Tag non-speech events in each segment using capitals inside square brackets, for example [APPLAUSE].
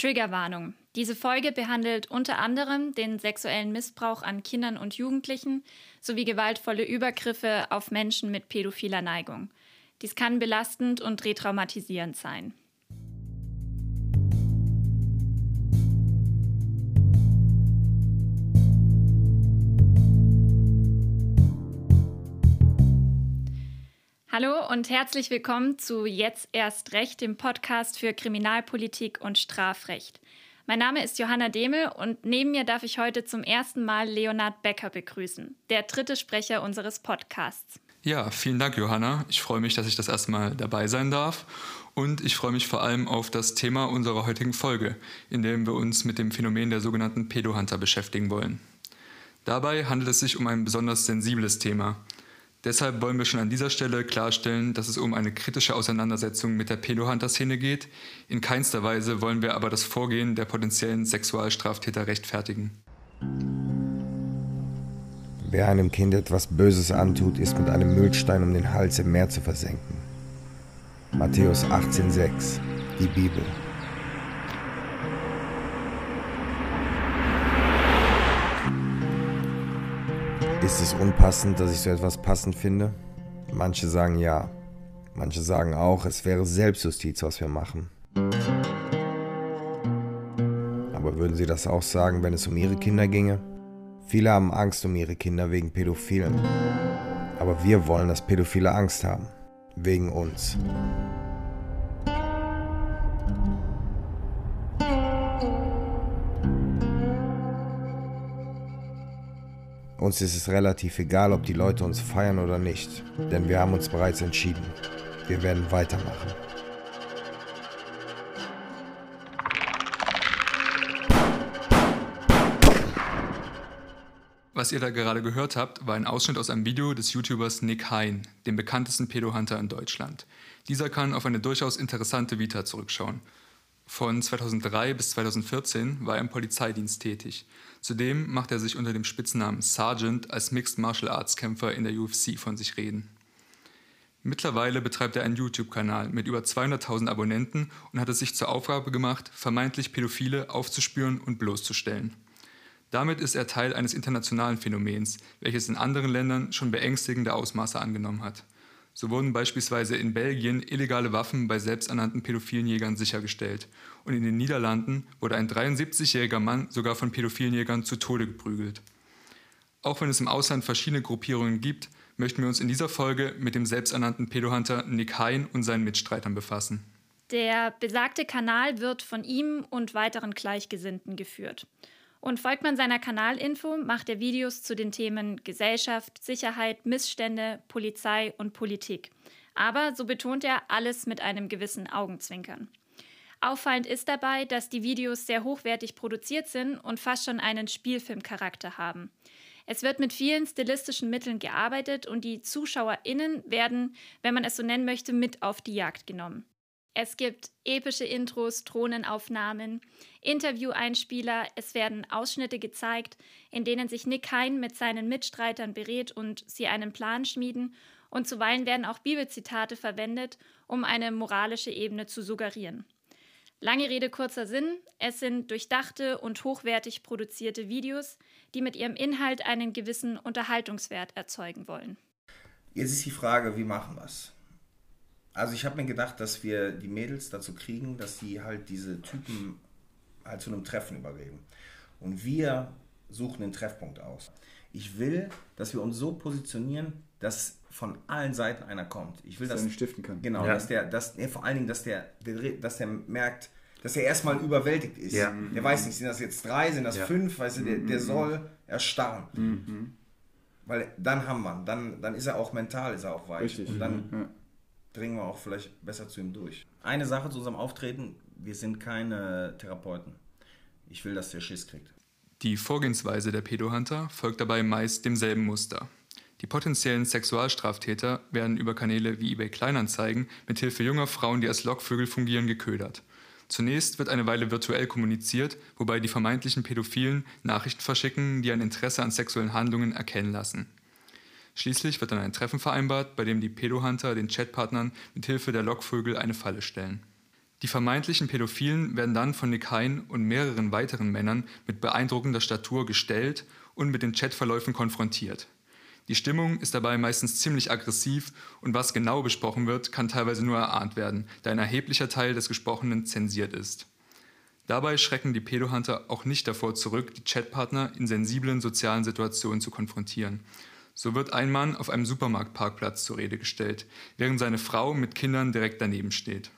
Triggerwarnung. Diese Folge behandelt unter anderem den sexuellen Missbrauch an Kindern und Jugendlichen sowie gewaltvolle Übergriffe auf Menschen mit pädophiler Neigung. Dies kann belastend und retraumatisierend sein. Hallo und herzlich willkommen zu Jetzt erst Recht, dem Podcast für Kriminalpolitik und Strafrecht. Mein Name ist Johanna Demel und neben mir darf ich heute zum ersten Mal Leonard Becker begrüßen, der dritte Sprecher unseres Podcasts. Ja, vielen Dank, Johanna. Ich freue mich, dass ich das erste Mal dabei sein darf. Und ich freue mich vor allem auf das Thema unserer heutigen Folge, in dem wir uns mit dem Phänomen der sogenannten Pedohunter beschäftigen wollen. Dabei handelt es sich um ein besonders sensibles Thema, Deshalb wollen wir schon an dieser Stelle klarstellen, dass es um eine kritische Auseinandersetzung mit der Pedohunter-Szene geht. In keinster Weise wollen wir aber das Vorgehen der potenziellen Sexualstraftäter rechtfertigen. Wer einem Kind etwas Böses antut, ist mit einem Müllstein um den Hals im Meer zu versenken. Matthäus 18,6 Die Bibel. Ist es unpassend, dass ich so etwas passend finde? Manche sagen ja. Manche sagen auch, es wäre Selbstjustiz, was wir machen. Aber würden Sie das auch sagen, wenn es um Ihre Kinder ginge? Viele haben Angst um ihre Kinder wegen Pädophilen. Aber wir wollen, dass Pädophile Angst haben. Wegen uns. Uns ist es relativ egal, ob die Leute uns feiern oder nicht, denn wir haben uns bereits entschieden. Wir werden weitermachen. Was ihr da gerade gehört habt, war ein Ausschnitt aus einem Video des YouTubers Nick Hein, dem bekanntesten Pedohunter in Deutschland. Dieser kann auf eine durchaus interessante Vita zurückschauen. Von 2003 bis 2014 war er im Polizeidienst tätig. Zudem macht er sich unter dem Spitznamen Sergeant als Mixed Martial Arts Kämpfer in der UFC von sich reden. Mittlerweile betreibt er einen YouTube-Kanal mit über 200.000 Abonnenten und hat es sich zur Aufgabe gemacht, vermeintlich Pädophile aufzuspüren und bloßzustellen. Damit ist er Teil eines internationalen Phänomens, welches in anderen Ländern schon beängstigende Ausmaße angenommen hat. So wurden beispielsweise in Belgien illegale Waffen bei selbsternannten pädophilen Jägern sichergestellt. Und in den Niederlanden wurde ein 73-jähriger Mann sogar von pädophilen Jägern zu Tode geprügelt. Auch wenn es im Ausland verschiedene Gruppierungen gibt, möchten wir uns in dieser Folge mit dem selbsternannten Pädohunter Nick Hein und seinen Mitstreitern befassen. Der besagte Kanal wird von ihm und weiteren Gleichgesinnten geführt. Und folgt man seiner Kanalinfo, macht er Videos zu den Themen Gesellschaft, Sicherheit, Missstände, Polizei und Politik. Aber, so betont er, alles mit einem gewissen Augenzwinkern. Auffallend ist dabei, dass die Videos sehr hochwertig produziert sind und fast schon einen Spielfilmcharakter haben. Es wird mit vielen stilistischen Mitteln gearbeitet und die ZuschauerInnen werden, wenn man es so nennen möchte, mit auf die Jagd genommen. Es gibt epische Intros, Drohnenaufnahmen, Interview-Einspieler, es werden Ausschnitte gezeigt, in denen sich Nick Hein mit seinen Mitstreitern berät und sie einen Plan schmieden, und zuweilen werden auch Bibelzitate verwendet, um eine moralische Ebene zu suggerieren. Lange Rede, kurzer Sinn, es sind durchdachte und hochwertig produzierte Videos, die mit ihrem Inhalt einen gewissen Unterhaltungswert erzeugen wollen. Jetzt ist die Frage, wie machen wir es? Also ich habe mir gedacht, dass wir die Mädels dazu kriegen, dass sie halt diese Typen halt zu einem Treffen überreden. Und wir suchen den Treffpunkt aus. Ich will, dass wir uns so positionieren, dass von allen Seiten einer kommt. Ich will, dass, dass er stiften kann. Genau, ja. dass der, dass, nee, vor allen Dingen, dass der, dass der merkt, dass er erstmal überwältigt ist. Ja. Der weiß nicht, sind das jetzt drei, sind das ja. fünf, weißt du, der, der mhm. soll erstarren. Mhm. Weil dann haben wir, dann, dann ist er auch mental, ist er auch weich. Richtig. Und dann mhm dringen wir auch vielleicht besser zu ihm durch. Eine Sache zu unserem Auftreten, wir sind keine Therapeuten. Ich will, dass der Schiss kriegt. Die Vorgehensweise der Pedohunter folgt dabei meist demselben Muster. Die potenziellen Sexualstraftäter werden über Kanäle wie eBay Kleinanzeigen mit Hilfe junger Frauen, die als Lockvögel fungieren, geködert. Zunächst wird eine Weile virtuell kommuniziert, wobei die vermeintlichen Pädophilen Nachrichten verschicken, die ein Interesse an sexuellen Handlungen erkennen lassen. Schließlich wird dann ein Treffen vereinbart, bei dem die Pedohunter den Chatpartnern mit Hilfe der Lockvögel eine Falle stellen. Die vermeintlichen Pädophilen werden dann von Nick Hein und mehreren weiteren Männern mit beeindruckender Statur gestellt und mit den Chatverläufen konfrontiert. Die Stimmung ist dabei meistens ziemlich aggressiv und was genau besprochen wird, kann teilweise nur erahnt werden, da ein erheblicher Teil des Gesprochenen zensiert ist. Dabei schrecken die Pedohunter auch nicht davor zurück, die Chatpartner in sensiblen sozialen Situationen zu konfrontieren. So wird ein Mann auf einem Supermarktparkplatz zur Rede gestellt, während seine Frau mit Kindern direkt daneben steht.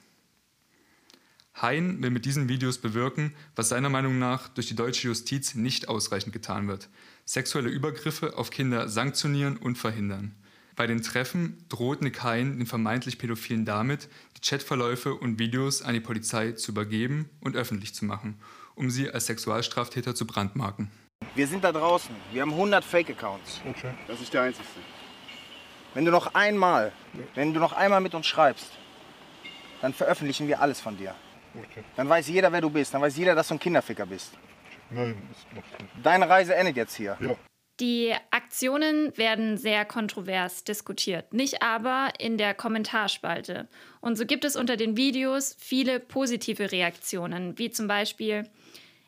Hein will mit diesen Videos bewirken, was seiner Meinung nach durch die deutsche Justiz nicht ausreichend getan wird. Sexuelle Übergriffe auf Kinder sanktionieren und verhindern. Bei den Treffen droht Nick Hein den vermeintlich Pädophilen damit, die Chatverläufe und Videos an die Polizei zu übergeben und öffentlich zu machen, um sie als Sexualstraftäter zu brandmarken. Wir sind da draußen. Wir haben 100 Fake-Accounts. Okay. Das ist der einzige. Wenn du noch einmal, wenn du noch einmal mit uns schreibst, dann veröffentlichen wir alles von dir. Okay. Dann weiß jeder, wer du bist. Dann weiß jeder, dass du ein Kinderficker bist. Nein, ist noch nicht. Deine Reise endet jetzt hier. Ja. Die Aktionen werden sehr kontrovers diskutiert, nicht aber in der Kommentarspalte. Und so gibt es unter den Videos viele positive Reaktionen, wie zum Beispiel,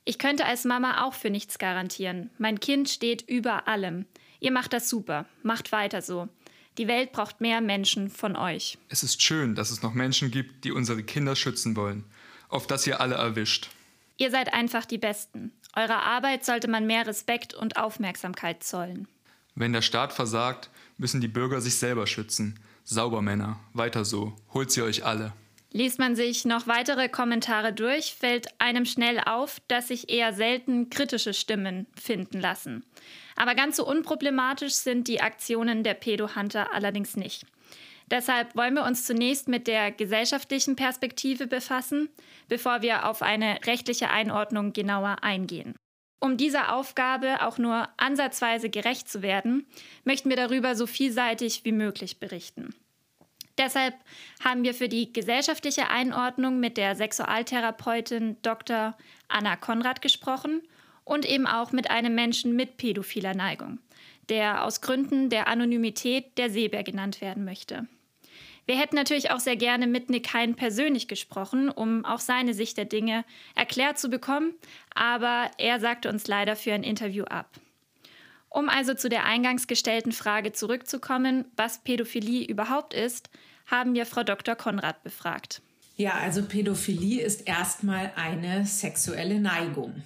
ich könnte als Mama auch für nichts garantieren. Mein Kind steht über allem. Ihr macht das super. Macht weiter so. Die Welt braucht mehr Menschen von euch. Es ist schön, dass es noch Menschen gibt, die unsere Kinder schützen wollen. Auf das ihr alle erwischt. Ihr seid einfach die Besten. Eurer Arbeit sollte man mehr Respekt und Aufmerksamkeit zollen. Wenn der Staat versagt, müssen die Bürger sich selber schützen. Sauber Männer, weiter so, holt sie euch alle. Liest man sich noch weitere Kommentare durch, fällt einem schnell auf, dass sich eher selten kritische Stimmen finden lassen. Aber ganz so unproblematisch sind die Aktionen der Pedo-Hunter allerdings nicht. Deshalb wollen wir uns zunächst mit der gesellschaftlichen Perspektive befassen, bevor wir auf eine rechtliche Einordnung genauer eingehen. Um dieser Aufgabe auch nur ansatzweise gerecht zu werden, möchten wir darüber so vielseitig wie möglich berichten. Deshalb haben wir für die gesellschaftliche Einordnung mit der Sexualtherapeutin Dr. Anna Konrad gesprochen und eben auch mit einem Menschen mit pädophiler Neigung, der aus Gründen der Anonymität der Seebär genannt werden möchte. Wir hätten natürlich auch sehr gerne mit Nick Hein persönlich gesprochen, um auch seine Sicht der Dinge erklärt zu bekommen, aber er sagte uns leider für ein Interview ab. Um also zu der eingangs gestellten Frage zurückzukommen, was Pädophilie überhaupt ist, haben wir Frau Dr. Konrad befragt. Ja, also Pädophilie ist erstmal eine sexuelle Neigung.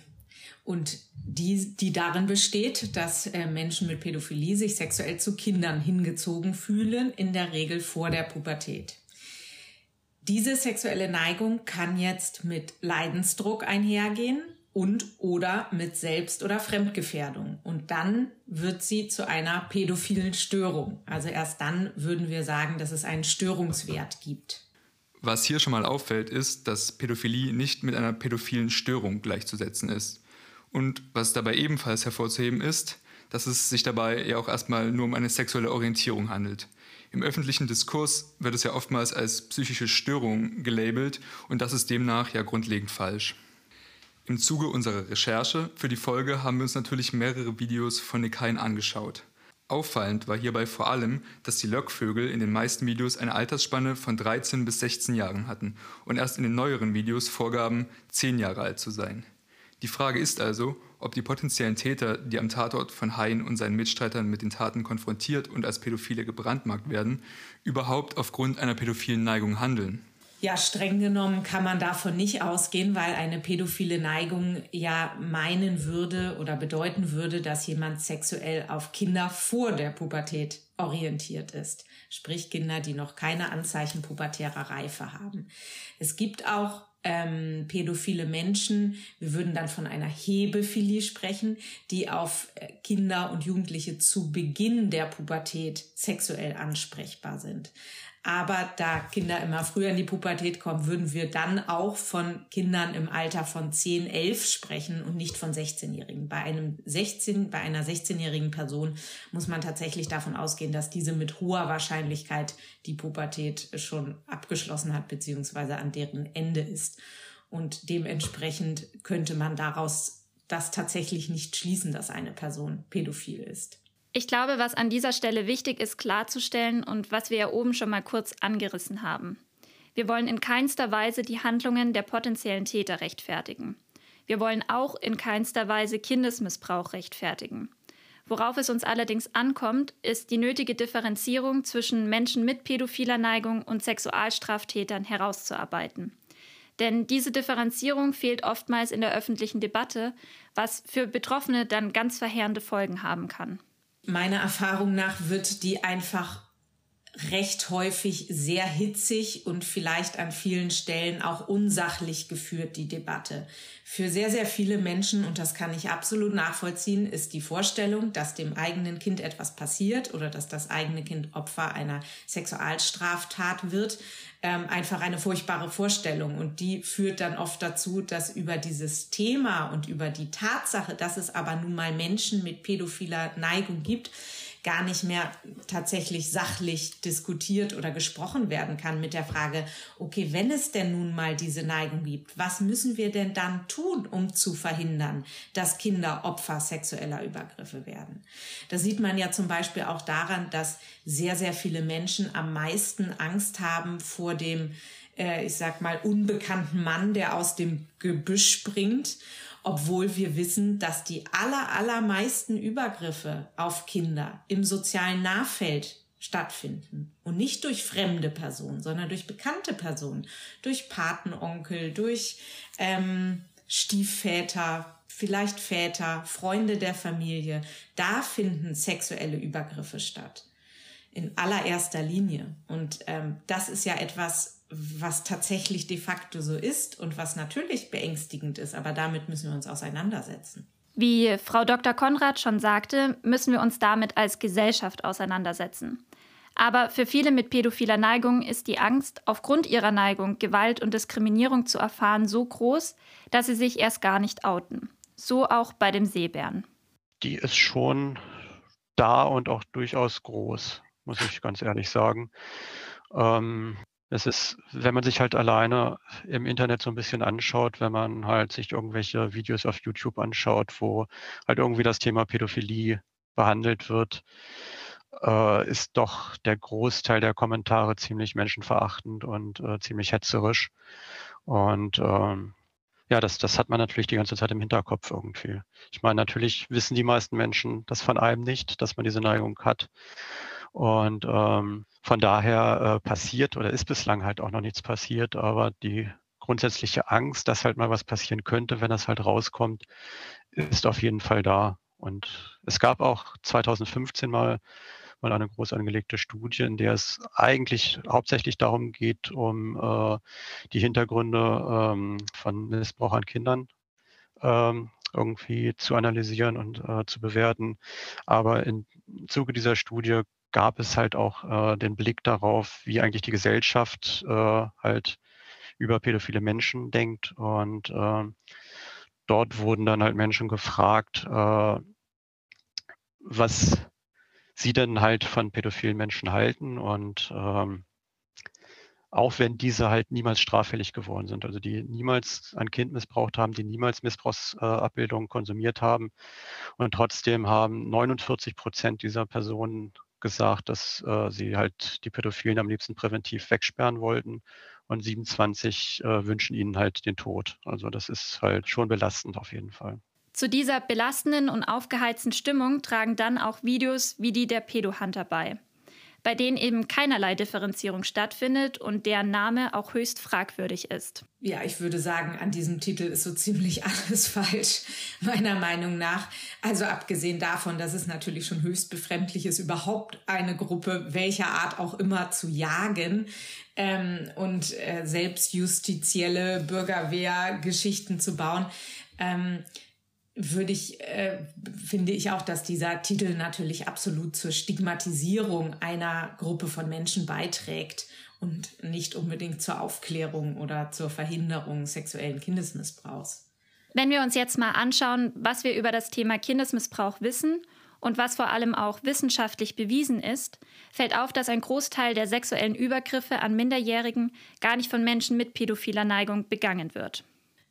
Und die, die darin besteht, dass äh, Menschen mit Pädophilie sich sexuell zu Kindern hingezogen fühlen, in der Regel vor der Pubertät. Diese sexuelle Neigung kann jetzt mit Leidensdruck einhergehen und oder mit Selbst- oder Fremdgefährdung. Und dann wird sie zu einer pädophilen Störung. Also erst dann würden wir sagen, dass es einen Störungswert gibt. Was hier schon mal auffällt, ist, dass Pädophilie nicht mit einer pädophilen Störung gleichzusetzen ist. Und was dabei ebenfalls hervorzuheben ist, dass es sich dabei ja auch erstmal nur um eine sexuelle Orientierung handelt. Im öffentlichen Diskurs wird es ja oftmals als psychische Störung gelabelt und das ist demnach ja grundlegend falsch. Im Zuge unserer Recherche für die Folge haben wir uns natürlich mehrere Videos von Hein angeschaut. Auffallend war hierbei vor allem, dass die Lockvögel in den meisten Videos eine Altersspanne von 13 bis 16 Jahren hatten und erst in den neueren Videos vorgaben, 10 Jahre alt zu sein. Die Frage ist also, ob die potenziellen Täter, die am Tatort von Hein und seinen Mitstreitern mit den Taten konfrontiert und als Pädophile gebrandmarkt werden, überhaupt aufgrund einer pädophilen Neigung handeln. Ja, streng genommen kann man davon nicht ausgehen, weil eine pädophile Neigung ja meinen würde oder bedeuten würde, dass jemand sexuell auf Kinder vor der Pubertät orientiert ist. Sprich Kinder, die noch keine Anzeichen pubertärer Reife haben. Es gibt auch ähm, pädophile Menschen, wir würden dann von einer Hebephilie sprechen, die auf äh, Kinder und Jugendliche zu Beginn der Pubertät sexuell ansprechbar sind. Aber da Kinder immer früher in die Pubertät kommen, würden wir dann auch von Kindern im Alter von 10, 11 sprechen und nicht von 16-Jährigen. Bei einem 16, bei einer 16-jährigen Person muss man tatsächlich davon ausgehen, dass diese mit hoher Wahrscheinlichkeit die Pubertät schon abgeschlossen hat, beziehungsweise an deren Ende ist. Und dementsprechend könnte man daraus das tatsächlich nicht schließen, dass eine Person pädophil ist. Ich glaube, was an dieser Stelle wichtig ist klarzustellen und was wir ja oben schon mal kurz angerissen haben. Wir wollen in keinster Weise die Handlungen der potenziellen Täter rechtfertigen. Wir wollen auch in keinster Weise Kindesmissbrauch rechtfertigen. Worauf es uns allerdings ankommt, ist die nötige Differenzierung zwischen Menschen mit pädophiler Neigung und Sexualstraftätern herauszuarbeiten. Denn diese Differenzierung fehlt oftmals in der öffentlichen Debatte, was für Betroffene dann ganz verheerende Folgen haben kann. Meiner Erfahrung nach wird die einfach recht häufig sehr hitzig und vielleicht an vielen Stellen auch unsachlich geführt, die Debatte. Für sehr, sehr viele Menschen, und das kann ich absolut nachvollziehen, ist die Vorstellung, dass dem eigenen Kind etwas passiert oder dass das eigene Kind Opfer einer Sexualstraftat wird, ähm, einfach eine furchtbare Vorstellung. Und die führt dann oft dazu, dass über dieses Thema und über die Tatsache, dass es aber nun mal Menschen mit pädophiler Neigung gibt, gar nicht mehr tatsächlich sachlich diskutiert oder gesprochen werden kann mit der Frage, okay, wenn es denn nun mal diese Neigung gibt, was müssen wir denn dann tun, um zu verhindern, dass Kinder Opfer sexueller Übergriffe werden? Da sieht man ja zum Beispiel auch daran, dass sehr, sehr viele Menschen am meisten Angst haben vor dem, äh, ich sag mal, unbekannten Mann, der aus dem Gebüsch springt obwohl wir wissen, dass die aller, allermeisten Übergriffe auf Kinder im sozialen Nahfeld stattfinden und nicht durch fremde Personen, sondern durch bekannte Personen, durch Patenonkel, durch ähm, Stiefväter, vielleicht Väter, Freunde der Familie. Da finden sexuelle Übergriffe statt. In allererster Linie. Und ähm, das ist ja etwas, was tatsächlich de facto so ist und was natürlich beängstigend ist, aber damit müssen wir uns auseinandersetzen. Wie Frau Dr. Konrad schon sagte, müssen wir uns damit als Gesellschaft auseinandersetzen. Aber für viele mit pädophiler Neigung ist die Angst, aufgrund ihrer Neigung Gewalt und Diskriminierung zu erfahren, so groß, dass sie sich erst gar nicht outen. So auch bei dem Seebären. Die ist schon da und auch durchaus groß, muss ich ganz ehrlich sagen. Ähm, es ist, wenn man sich halt alleine im Internet so ein bisschen anschaut, wenn man halt sich irgendwelche Videos auf YouTube anschaut, wo halt irgendwie das Thema Pädophilie behandelt wird, äh, ist doch der Großteil der Kommentare ziemlich menschenverachtend und äh, ziemlich hetzerisch. Und ähm, ja, das, das hat man natürlich die ganze Zeit im Hinterkopf irgendwie. Ich meine, natürlich wissen die meisten Menschen das von einem nicht, dass man diese Neigung hat. Und ähm, von daher äh, passiert oder ist bislang halt auch noch nichts passiert, aber die grundsätzliche Angst, dass halt mal was passieren könnte, wenn das halt rauskommt, ist auf jeden Fall da. Und es gab auch 2015 mal, mal eine groß angelegte Studie, in der es eigentlich hauptsächlich darum geht, um äh, die Hintergründe ähm, von Missbrauch an Kindern ähm, irgendwie zu analysieren und äh, zu bewerten. Aber im Zuge dieser Studie gab es halt auch äh, den Blick darauf, wie eigentlich die Gesellschaft äh, halt über pädophile Menschen denkt. Und äh, dort wurden dann halt Menschen gefragt, äh, was sie denn halt von pädophilen Menschen halten. Und ähm, auch wenn diese halt niemals straffällig geworden sind, also die niemals ein Kind missbraucht haben, die niemals Missbrauchsabbildungen konsumiert haben. Und trotzdem haben 49 Prozent dieser Personen gesagt, dass äh, sie halt die Pädophilen am liebsten präventiv wegsperren wollten und 27 äh, wünschen ihnen halt den Tod. Also das ist halt schon belastend auf jeden Fall. Zu dieser belastenden und aufgeheizten Stimmung tragen dann auch Videos wie die der Pedohunter bei bei denen eben keinerlei Differenzierung stattfindet und deren Name auch höchst fragwürdig ist. Ja, ich würde sagen, an diesem Titel ist so ziemlich [LAUGHS] alles falsch, meiner Meinung nach. Also abgesehen davon, dass es natürlich schon höchst befremdlich ist, überhaupt eine Gruppe welcher Art auch immer zu jagen ähm, und äh, selbstjustizielle Bürgerwehrgeschichten zu bauen. Ähm, würde ich, äh, finde ich auch, dass dieser Titel natürlich absolut zur Stigmatisierung einer Gruppe von Menschen beiträgt und nicht unbedingt zur Aufklärung oder zur Verhinderung sexuellen Kindesmissbrauchs. Wenn wir uns jetzt mal anschauen, was wir über das Thema Kindesmissbrauch wissen und was vor allem auch wissenschaftlich bewiesen ist, fällt auf, dass ein Großteil der sexuellen Übergriffe an Minderjährigen gar nicht von Menschen mit pädophiler Neigung begangen wird.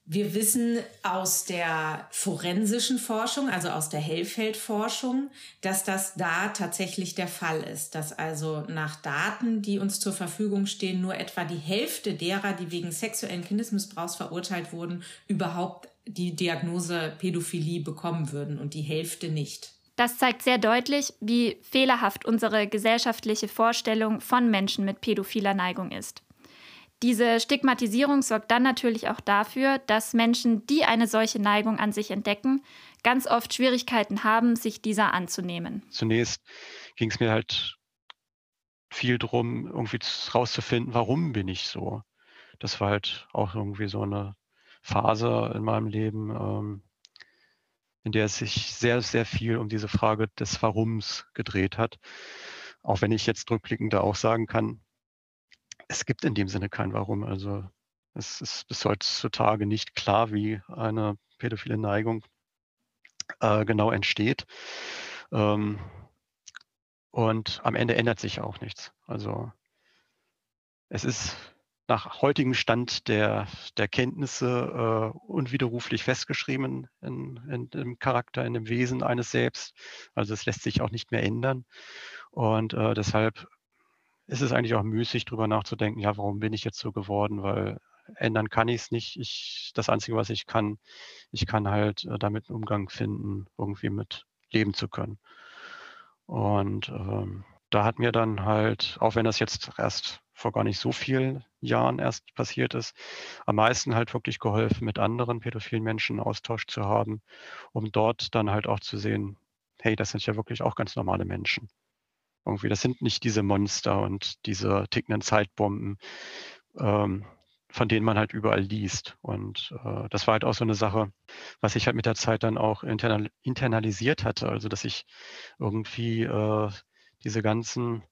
Wir wissen aus der forensischen Forschung, also aus der Hellfeldforschung, dass das da tatsächlich der Fall ist, dass also nach Daten, die uns zur Verfügung stehen, nur etwa die Hälfte derer, die wegen sexuellen Kindesmissbrauchs verurteilt wurden, überhaupt die Diagnose Pädophilie bekommen würden und die Hälfte nicht. Das zeigt sehr deutlich, wie fehlerhaft unsere gesellschaftliche Vorstellung von Menschen mit pädophiler Neigung ist. Diese Stigmatisierung sorgt dann natürlich auch dafür, dass Menschen, die eine solche Neigung an sich entdecken, ganz oft Schwierigkeiten haben, sich dieser anzunehmen. Zunächst ging es mir halt viel darum, irgendwie rauszufinden, warum bin ich so. Das war halt auch irgendwie so eine Phase in meinem Leben, ähm, in der es sich sehr, sehr viel um diese Frage des Warums gedreht hat. Auch wenn ich jetzt rückblickend da auch sagen kann, es gibt in dem Sinne kein Warum. Also es ist bis heutzutage nicht klar, wie eine pädophile Neigung äh, genau entsteht. Ähm, und am Ende ändert sich auch nichts. Also es ist nach heutigem Stand der, der Kenntnisse äh, unwiderruflich festgeschrieben in, in, im Charakter, in dem Wesen eines Selbst. Also es lässt sich auch nicht mehr ändern. Und äh, deshalb ist es eigentlich auch müßig, darüber nachzudenken, ja, warum bin ich jetzt so geworden? Weil ändern kann ich es nicht. Ich, das Einzige, was ich kann, ich kann halt äh, damit einen Umgang finden, irgendwie mit leben zu können. Und ähm, da hat mir dann halt, auch wenn das jetzt erst vor gar nicht so vielen Jahren erst passiert ist, am meisten halt wirklich geholfen, mit anderen pädophilen Menschen Austausch zu haben, um dort dann halt auch zu sehen, hey, das sind ja wirklich auch ganz normale Menschen. Irgendwie, das sind nicht diese Monster und diese tickenden Zeitbomben, ähm, von denen man halt überall liest. Und äh, das war halt auch so eine Sache, was ich halt mit der Zeit dann auch internal internalisiert hatte. Also, dass ich irgendwie äh, diese ganzen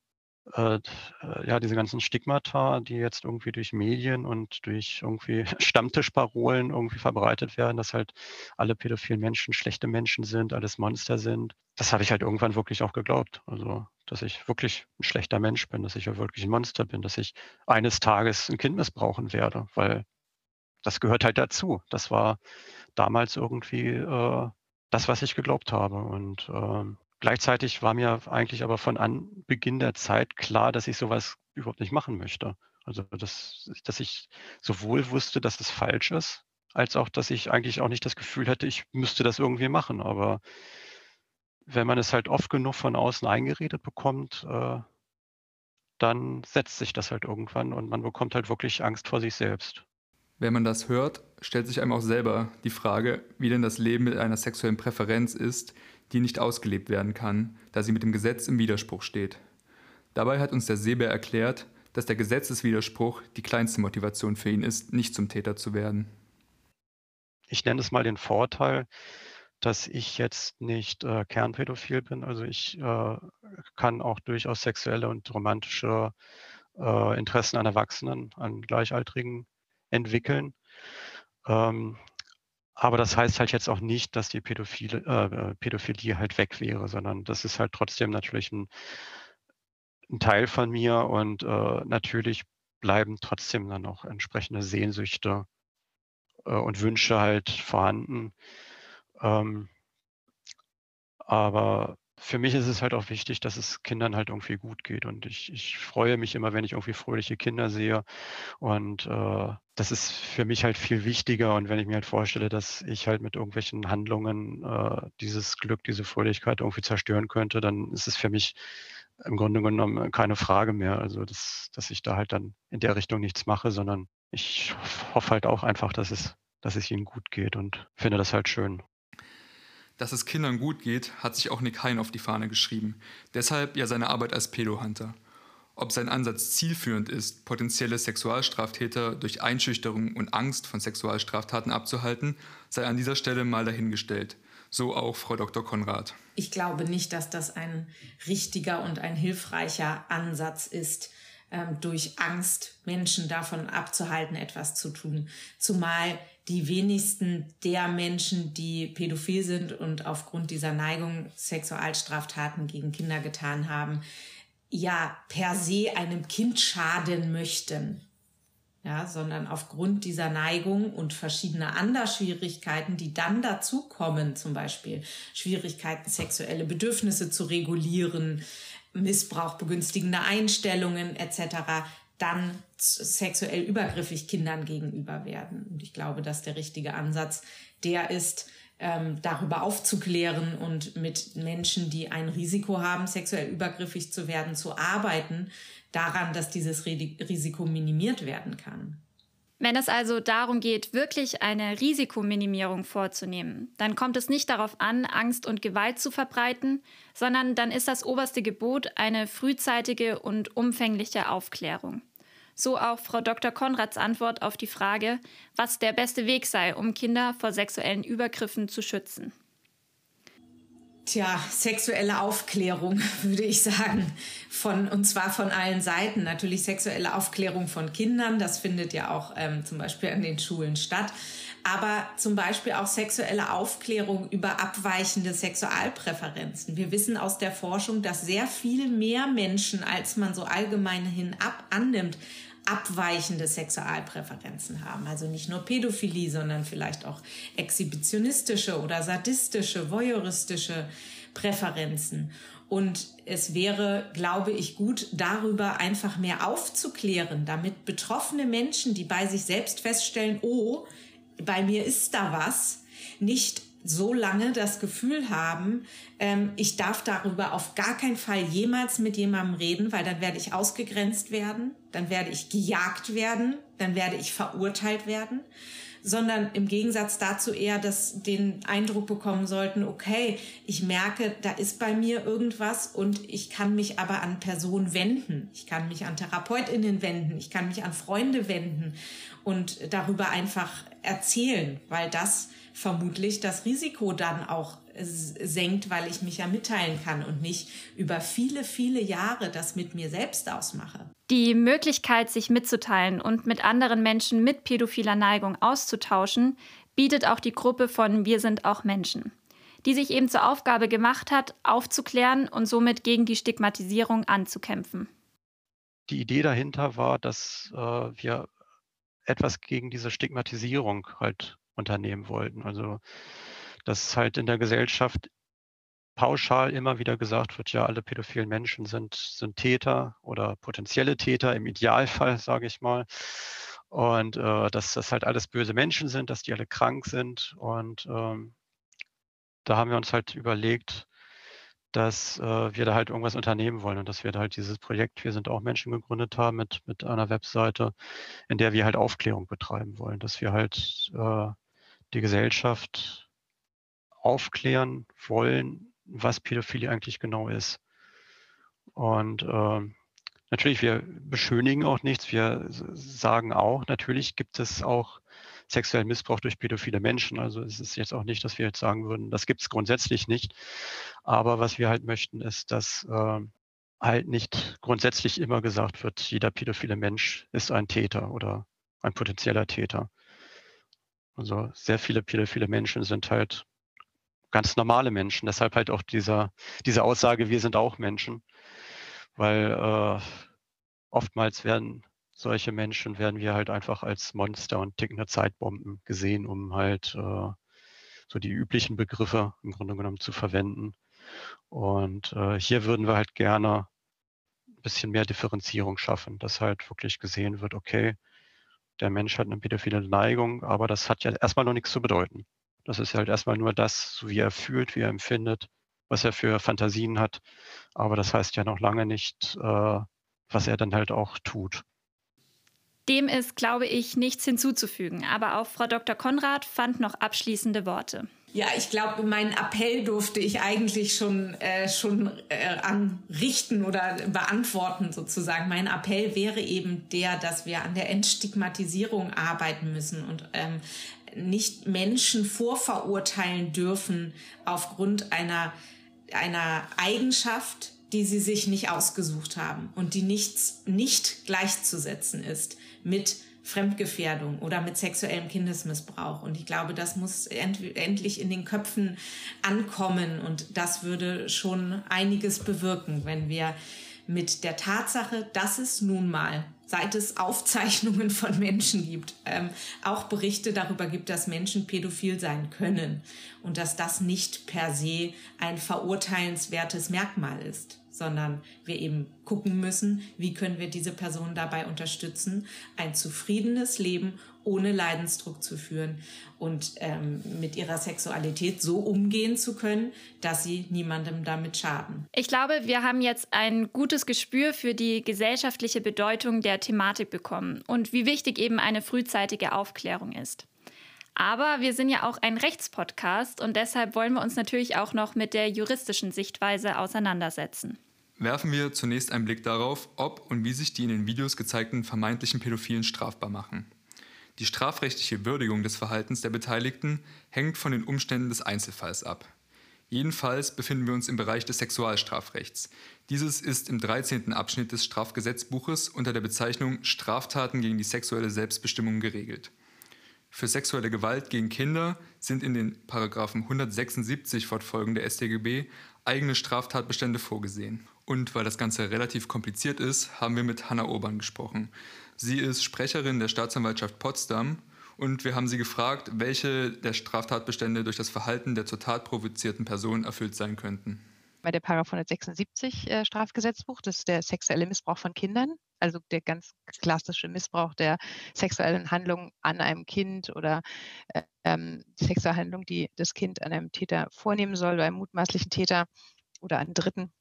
äh, äh, ja, diese ganzen Stigmata, die jetzt irgendwie durch Medien und durch irgendwie [LAUGHS] Stammtischparolen irgendwie verbreitet werden, dass halt alle pädophilen Menschen schlechte Menschen sind, alles Monster sind. Das habe ich halt irgendwann wirklich auch geglaubt. Also, dass ich wirklich ein schlechter Mensch bin, dass ich wirklich ein Monster bin, dass ich eines Tages ein Kind missbrauchen werde, weil das gehört halt dazu. Das war damals irgendwie äh, das, was ich geglaubt habe. Und ähm, Gleichzeitig war mir eigentlich aber von Anbeginn der Zeit klar, dass ich sowas überhaupt nicht machen möchte. Also, dass, dass ich sowohl wusste, dass das falsch ist, als auch, dass ich eigentlich auch nicht das Gefühl hätte, ich müsste das irgendwie machen. Aber wenn man es halt oft genug von außen eingeredet bekommt, äh, dann setzt sich das halt irgendwann und man bekommt halt wirklich Angst vor sich selbst. Wenn man das hört, stellt sich einem auch selber die Frage, wie denn das Leben mit einer sexuellen Präferenz ist, die nicht ausgelebt werden kann, da sie mit dem Gesetz im Widerspruch steht. Dabei hat uns der Seebär erklärt, dass der Gesetzeswiderspruch die kleinste Motivation für ihn ist, nicht zum Täter zu werden. Ich nenne es mal den Vorteil, dass ich jetzt nicht äh, kernpädophil bin. Also ich äh, kann auch durchaus sexuelle und romantische äh, Interessen an Erwachsenen, an Gleichaltrigen entwickeln. Ähm, aber das heißt halt jetzt auch nicht, dass die Pädophile, äh, Pädophilie halt weg wäre, sondern das ist halt trotzdem natürlich ein, ein Teil von mir und äh, natürlich bleiben trotzdem dann noch entsprechende Sehnsüchte äh, und Wünsche halt vorhanden. Ähm, aber für mich ist es halt auch wichtig, dass es Kindern halt irgendwie gut geht. Und ich, ich freue mich immer, wenn ich irgendwie fröhliche Kinder sehe. Und äh, das ist für mich halt viel wichtiger. Und wenn ich mir halt vorstelle, dass ich halt mit irgendwelchen Handlungen äh, dieses Glück, diese Fröhlichkeit irgendwie zerstören könnte, dann ist es für mich im Grunde genommen keine Frage mehr. Also, dass, dass ich da halt dann in der Richtung nichts mache, sondern ich hoffe halt auch einfach, dass es, dass es ihnen gut geht und finde das halt schön. Dass es Kindern gut geht, hat sich auch Nick Hein auf die Fahne geschrieben. Deshalb ja seine Arbeit als Pedohunter. Ob sein Ansatz zielführend ist, potenzielle Sexualstraftäter durch Einschüchterung und Angst von Sexualstraftaten abzuhalten, sei an dieser Stelle mal dahingestellt. So auch Frau Dr. Konrad. Ich glaube nicht, dass das ein richtiger und ein hilfreicher Ansatz ist, ähm, durch Angst Menschen davon abzuhalten, etwas zu tun. Zumal die wenigsten der Menschen, die pädophil sind und aufgrund dieser Neigung Sexualstraftaten gegen Kinder getan haben, ja per se einem Kind schaden möchten. ja, sondern aufgrund dieser Neigung und verschiedener anderer Schwierigkeiten, die dann dazukommen, zum Beispiel Schwierigkeiten, sexuelle Bedürfnisse zu regulieren, Missbrauch begünstigende Einstellungen etc., dann sexuell übergriffig Kindern gegenüber werden. Und ich glaube, dass der richtige Ansatz der ist, ähm, darüber aufzuklären und mit Menschen, die ein Risiko haben, sexuell übergriffig zu werden, zu arbeiten, daran, dass dieses Risiko minimiert werden kann. Wenn es also darum geht, wirklich eine Risikominimierung vorzunehmen, dann kommt es nicht darauf an, Angst und Gewalt zu verbreiten, sondern dann ist das oberste Gebot eine frühzeitige und umfängliche Aufklärung. So auch Frau Dr. Konrads Antwort auf die Frage, was der beste Weg sei, um Kinder vor sexuellen Übergriffen zu schützen. Tja, sexuelle Aufklärung, [LAUGHS] würde ich sagen. Von, und zwar von allen Seiten. Natürlich sexuelle Aufklärung von Kindern, das findet ja auch ähm, zum Beispiel an den Schulen statt. Aber zum Beispiel auch sexuelle Aufklärung über abweichende Sexualpräferenzen. Wir wissen aus der Forschung, dass sehr viel mehr Menschen, als man so allgemein hin ab annimmt, abweichende Sexualpräferenzen haben. Also nicht nur Pädophilie, sondern vielleicht auch exhibitionistische oder sadistische, voyeuristische Präferenzen. Und es wäre, glaube ich, gut, darüber einfach mehr aufzuklären, damit betroffene Menschen, die bei sich selbst feststellen, oh, bei mir ist da was, nicht so lange das Gefühl haben, ähm, ich darf darüber auf gar keinen Fall jemals mit jemandem reden, weil dann werde ich ausgegrenzt werden, dann werde ich gejagt werden, dann werde ich verurteilt werden, sondern im Gegensatz dazu eher dass den Eindruck bekommen sollten, okay, ich merke, da ist bei mir irgendwas und ich kann mich aber an Personen wenden, ich kann mich an Therapeutinnen wenden, ich kann mich an Freunde wenden und darüber einfach erzählen, weil das vermutlich das Risiko dann auch senkt, weil ich mich ja mitteilen kann und nicht über viele, viele Jahre das mit mir selbst ausmache. Die Möglichkeit, sich mitzuteilen und mit anderen Menschen mit pädophiler Neigung auszutauschen, bietet auch die Gruppe von Wir sind auch Menschen, die sich eben zur Aufgabe gemacht hat, aufzuklären und somit gegen die Stigmatisierung anzukämpfen. Die Idee dahinter war, dass äh, wir etwas gegen diese Stigmatisierung halt unternehmen wollten. Also dass halt in der Gesellschaft pauschal immer wieder gesagt wird, ja, alle pädophilen Menschen sind, sind Täter oder potenzielle Täter im Idealfall, [LAUGHS] sage ich mal. Und äh, dass das halt alles böse Menschen sind, dass die alle krank sind. Und ähm, da haben wir uns halt überlegt, dass äh, wir da halt irgendwas unternehmen wollen und dass wir da halt dieses Projekt Wir sind auch Menschen gegründet haben mit, mit einer Webseite, in der wir halt Aufklärung betreiben wollen, dass wir halt äh, die Gesellschaft aufklären wollen, was Pädophilie eigentlich genau ist. Und äh, natürlich, wir beschönigen auch nichts. Wir sagen auch, natürlich gibt es auch sexuellen Missbrauch durch pädophile Menschen. Also es ist jetzt auch nicht, dass wir jetzt sagen würden, das gibt es grundsätzlich nicht. Aber was wir halt möchten, ist, dass äh, halt nicht grundsätzlich immer gesagt wird, jeder pädophile Mensch ist ein Täter oder ein potenzieller Täter. Also sehr viele pädophile Menschen sind halt ganz normale Menschen. Deshalb halt auch dieser, diese Aussage, wir sind auch Menschen. Weil äh, oftmals werden solche Menschen, werden wir halt einfach als Monster und tickende Zeitbomben gesehen, um halt äh, so die üblichen Begriffe im Grunde genommen zu verwenden. Und äh, hier würden wir halt gerne ein bisschen mehr Differenzierung schaffen, dass halt wirklich gesehen wird, okay, der Mensch hat eine pädophile Neigung, aber das hat ja erstmal noch nichts zu bedeuten. Das ist halt erstmal nur das, wie er fühlt, wie er empfindet, was er für Fantasien hat. Aber das heißt ja noch lange nicht, äh, was er dann halt auch tut. Dem ist, glaube ich, nichts hinzuzufügen. Aber auch Frau Dr. Konrad fand noch abschließende Worte. Ja, ich glaube, meinen Appell durfte ich eigentlich schon, äh, schon äh, anrichten oder beantworten sozusagen. Mein Appell wäre eben der, dass wir an der Entstigmatisierung arbeiten müssen und ähm, nicht Menschen vorverurteilen dürfen aufgrund einer, einer Eigenschaft, die sie sich nicht ausgesucht haben und die nichts, nicht gleichzusetzen ist mit Fremdgefährdung oder mit sexuellem Kindesmissbrauch. Und ich glaube, das muss end endlich in den Köpfen ankommen. Und das würde schon einiges bewirken, wenn wir mit der Tatsache, dass es nun mal seit es Aufzeichnungen von Menschen gibt, ähm, auch Berichte darüber gibt, dass Menschen pädophil sein können und dass das nicht per se ein verurteilenswertes Merkmal ist sondern wir eben gucken müssen, wie können wir diese Person dabei unterstützen, ein zufriedenes Leben ohne Leidensdruck zu führen und ähm, mit ihrer Sexualität so umgehen zu können, dass sie niemandem damit schaden. Ich glaube, wir haben jetzt ein gutes Gespür für die gesellschaftliche Bedeutung der Thematik bekommen und wie wichtig eben eine frühzeitige Aufklärung ist. Aber wir sind ja auch ein Rechtspodcast und deshalb wollen wir uns natürlich auch noch mit der juristischen Sichtweise auseinandersetzen. Werfen wir zunächst einen Blick darauf, ob und wie sich die in den Videos gezeigten vermeintlichen Pädophilen strafbar machen. Die strafrechtliche Würdigung des Verhaltens der Beteiligten hängt von den Umständen des Einzelfalls ab. Jedenfalls befinden wir uns im Bereich des Sexualstrafrechts. Dieses ist im 13. Abschnitt des Strafgesetzbuches unter der Bezeichnung Straftaten gegen die sexuelle Selbstbestimmung geregelt. Für sexuelle Gewalt gegen Kinder sind in den Paragraphen 176 fortfolgende StGB eigene Straftatbestände vorgesehen. Und weil das Ganze relativ kompliziert ist, haben wir mit Hanna Obern gesprochen. Sie ist Sprecherin der Staatsanwaltschaft Potsdam und wir haben sie gefragt, welche der Straftatbestände durch das Verhalten der zur Tat provozierten Person erfüllt sein könnten. Bei der Paragraph 176 äh, Strafgesetzbuch, das ist der sexuelle Missbrauch von Kindern, also der ganz klassische Missbrauch der sexuellen Handlung an einem Kind oder äh, ähm, die sexuelle Handlung, die das Kind an einem Täter vornehmen soll, bei einem mutmaßlichen Täter oder an Dritten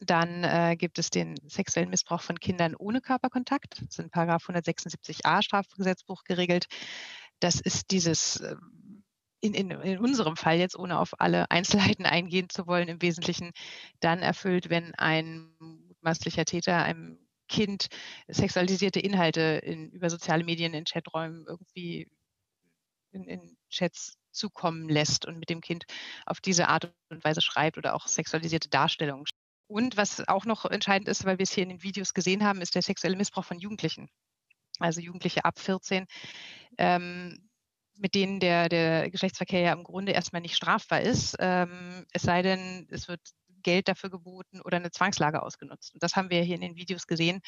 dann äh, gibt es den sexuellen Missbrauch von Kindern ohne Körperkontakt. Das ist in Paragraph 176a Strafgesetzbuch geregelt. Das ist dieses, äh, in, in, in unserem Fall jetzt, ohne auf alle Einzelheiten eingehen zu wollen, im Wesentlichen dann erfüllt, wenn ein mutmaßlicher Täter einem Kind sexualisierte Inhalte in, über soziale Medien in Chaträumen irgendwie in, in Chats zukommen lässt und mit dem Kind auf diese Art und Weise schreibt oder auch sexualisierte Darstellungen und was auch noch entscheidend ist, weil wir es hier in den Videos gesehen haben, ist der sexuelle Missbrauch von Jugendlichen. Also Jugendliche ab 14, ähm, mit denen der, der Geschlechtsverkehr ja im Grunde erstmal nicht strafbar ist, ähm, es sei denn, es wird Geld dafür geboten oder eine Zwangslage ausgenutzt. Und das haben wir hier in den Videos gesehen,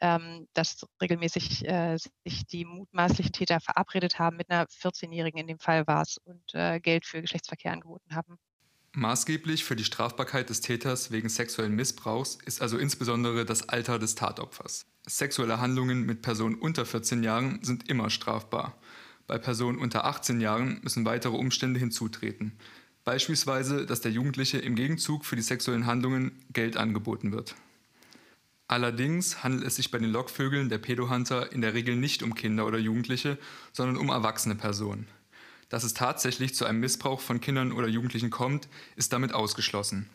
ähm, dass regelmäßig äh, sich die mutmaßlichen Täter verabredet haben mit einer 14-Jährigen, in dem Fall war es, und äh, Geld für Geschlechtsverkehr angeboten haben. Maßgeblich für die Strafbarkeit des Täters wegen sexuellen Missbrauchs ist also insbesondere das Alter des Tatopfers. Sexuelle Handlungen mit Personen unter 14 Jahren sind immer strafbar. Bei Personen unter 18 Jahren müssen weitere Umstände hinzutreten. Beispielsweise, dass der Jugendliche im Gegenzug für die sexuellen Handlungen Geld angeboten wird. Allerdings handelt es sich bei den Lockvögeln der Pedohunter in der Regel nicht um Kinder oder Jugendliche, sondern um erwachsene Personen. Dass es tatsächlich zu einem Missbrauch von Kindern oder Jugendlichen kommt, ist damit ausgeschlossen.